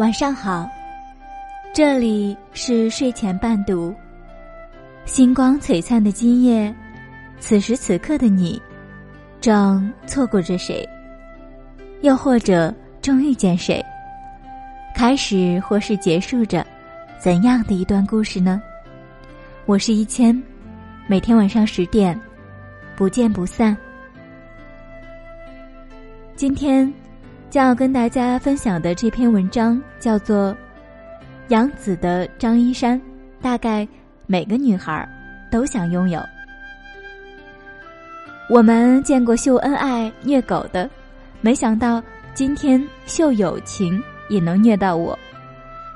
晚上好，这里是睡前伴读。星光璀璨的今夜，此时此刻的你，正错过着谁？又或者正遇见谁？开始或是结束着怎样的一段故事呢？我是一千，每天晚上十点，不见不散。今天。将要跟大家分享的这篇文章叫做《杨子的张一山》，大概每个女孩都想拥有。我们见过秀恩爱虐狗的，没想到今天秀友情也能虐到我，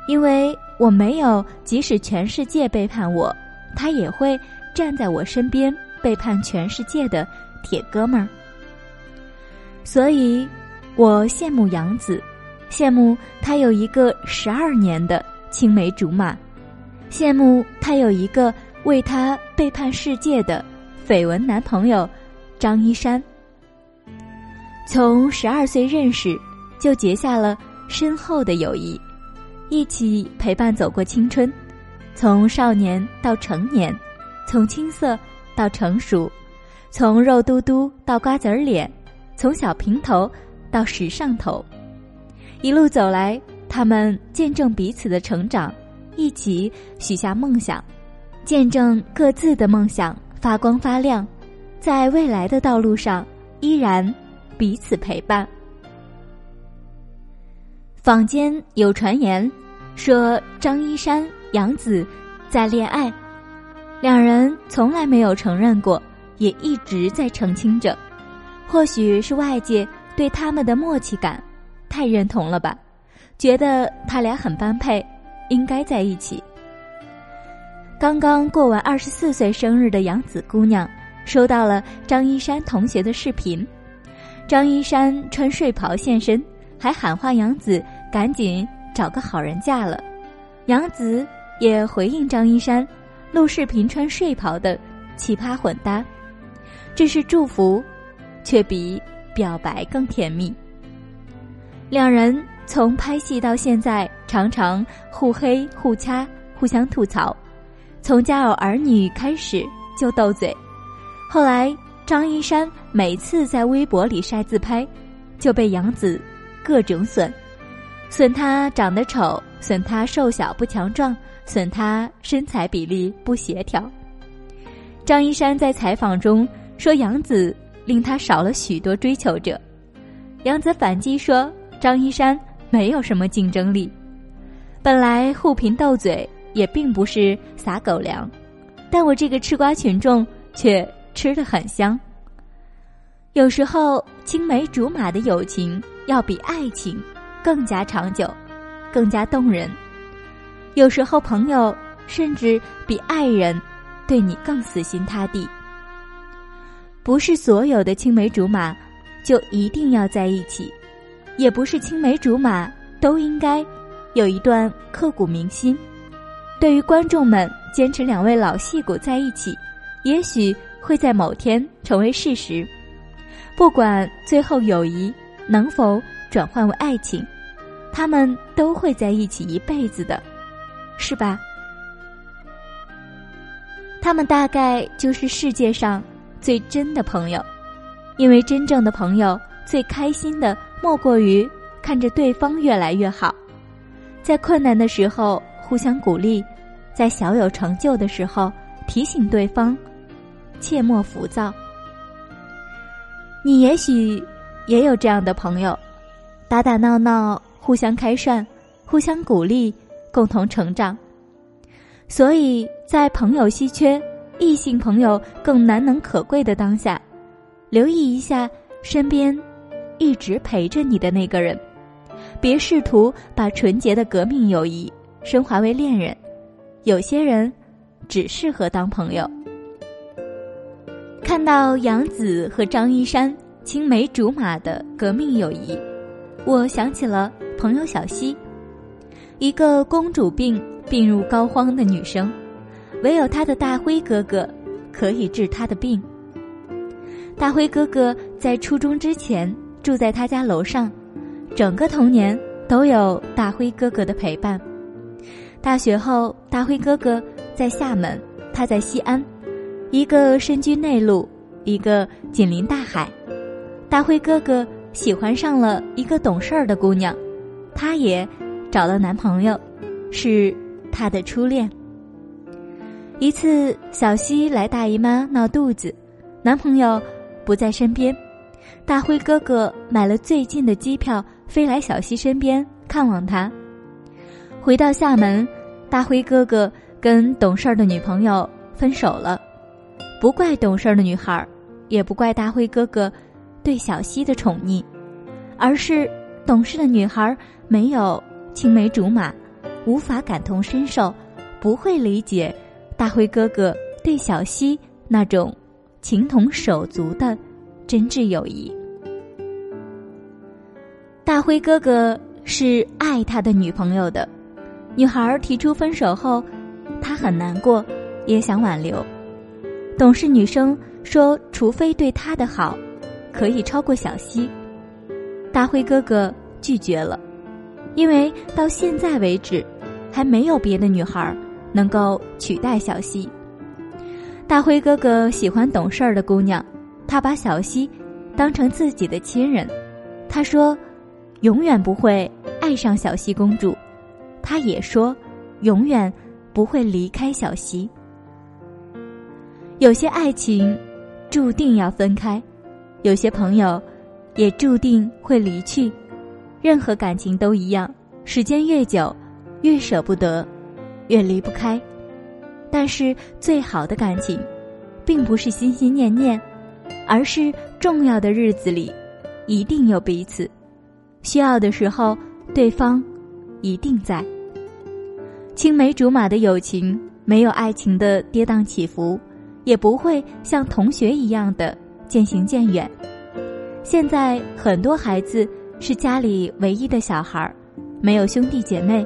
因为我没有，即使全世界背叛我，他也会站在我身边背叛全世界的铁哥们儿，所以。我羡慕杨子，羡慕他有一个十二年的青梅竹马，羡慕他有一个为他背叛世界的绯闻男朋友张一山。从十二岁认识，就结下了深厚的友谊，一起陪伴走过青春，从少年到成年，从青涩到成熟，从肉嘟嘟到瓜子儿脸，从小平头。到时尚头，一路走来，他们见证彼此的成长，一起许下梦想，见证各自的梦想发光发亮，在未来的道路上依然彼此陪伴。坊间有传言说张一山、杨子在恋爱，两人从来没有承认过，也一直在澄清着，或许是外界。对他们的默契感太认同了吧？觉得他俩很般配，应该在一起。刚刚过完二十四岁生日的杨子姑娘收到了张一山同学的视频，张一山穿睡袍现身，还喊话杨子赶紧找个好人嫁了。杨子也回应张一山录视频穿睡袍的奇葩混搭，这是祝福，却比。表白更甜蜜。两人从拍戏到现在，常常互黑互掐，互相吐槽。从家有儿女开始就斗嘴，后来张一山每次在微博里晒自拍，就被杨子各种损，损他长得丑，损他瘦小不强壮，损他身材比例不协调。张一山在采访中说杨子。令他少了许多追求者，杨子反击说：“张一山没有什么竞争力。本来互贫斗嘴也并不是撒狗粮，但我这个吃瓜群众却吃得很香。有时候青梅竹马的友情要比爱情更加长久，更加动人。有时候朋友甚至比爱人对你更死心塌地。”不是所有的青梅竹马就一定要在一起，也不是青梅竹马都应该有一段刻骨铭心。对于观众们坚持两位老戏骨在一起，也许会在某天成为事实。不管最后友谊能否转换为爱情，他们都会在一起一辈子的，是吧？他们大概就是世界上。最真的朋友，因为真正的朋友最开心的莫过于看着对方越来越好，在困难的时候互相鼓励，在小有成就的时候提醒对方，切莫浮躁。你也许也有这样的朋友，打打闹闹，互相开涮，互相鼓励，共同成长。所以在朋友稀缺。异性朋友更难能可贵的当下，留意一下身边一直陪着你的那个人，别试图把纯洁的革命友谊升华为恋人。有些人只适合当朋友。看到杨子和张一山青梅竹马的革命友谊，我想起了朋友小溪，一个公主病病入膏肓的女生。唯有他的大辉哥哥可以治他的病。大辉哥哥在初中之前住在他家楼上，整个童年都有大辉哥哥的陪伴。大学后，大辉哥哥在厦门，他在西安，一个身居内陆，一个紧邻大海。大辉哥哥喜欢上了一个懂事儿的姑娘，他也找了男朋友，是他的初恋。一次，小西来大姨妈闹肚子，男朋友不在身边，大辉哥哥买了最近的机票飞来小西身边看望她。回到厦门，大辉哥哥跟懂事儿的女朋友分手了，不怪懂事儿的女孩，也不怪大辉哥哥对小西的宠溺，而是懂事的女孩没有青梅竹马，无法感同身受，不会理解。大辉哥哥对小溪那种情同手足的真挚友谊。大辉哥哥是爱他的女朋友的，女孩提出分手后，他很难过，也想挽留。懂事女生说：“除非对他的好，可以超过小溪。”大辉哥哥拒绝了，因为到现在为止，还没有别的女孩。能够取代小西。大辉哥哥喜欢懂事儿的姑娘，他把小西当成自己的亲人。他说，永远不会爱上小西公主。他也说，永远不会离开小溪。有些爱情注定要分开，有些朋友也注定会离去。任何感情都一样，时间越久，越舍不得。越离不开，但是最好的感情，并不是心心念念，而是重要的日子里，一定有彼此，需要的时候，对方一定在。青梅竹马的友情，没有爱情的跌宕起伏，也不会像同学一样的渐行渐远。现在很多孩子是家里唯一的小孩，没有兄弟姐妹，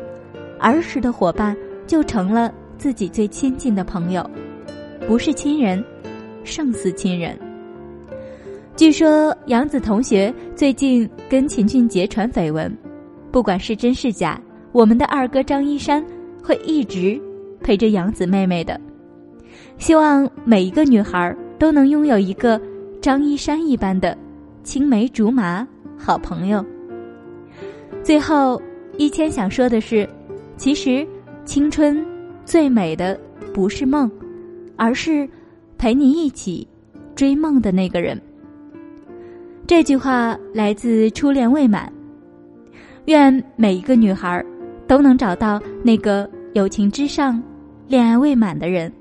儿时的伙伴。就成了自己最亲近的朋友，不是亲人，胜似亲人。据说杨子同学最近跟秦俊杰传绯闻，不管是真是假，我们的二哥张一山会一直陪着杨子妹妹的。希望每一个女孩都能拥有一个张一山一般的青梅竹马好朋友。最后，一千想说的是，其实。青春最美的不是梦，而是陪你一起追梦的那个人。这句话来自《初恋未满》。愿每一个女孩都能找到那个友情之上、恋爱未满的人。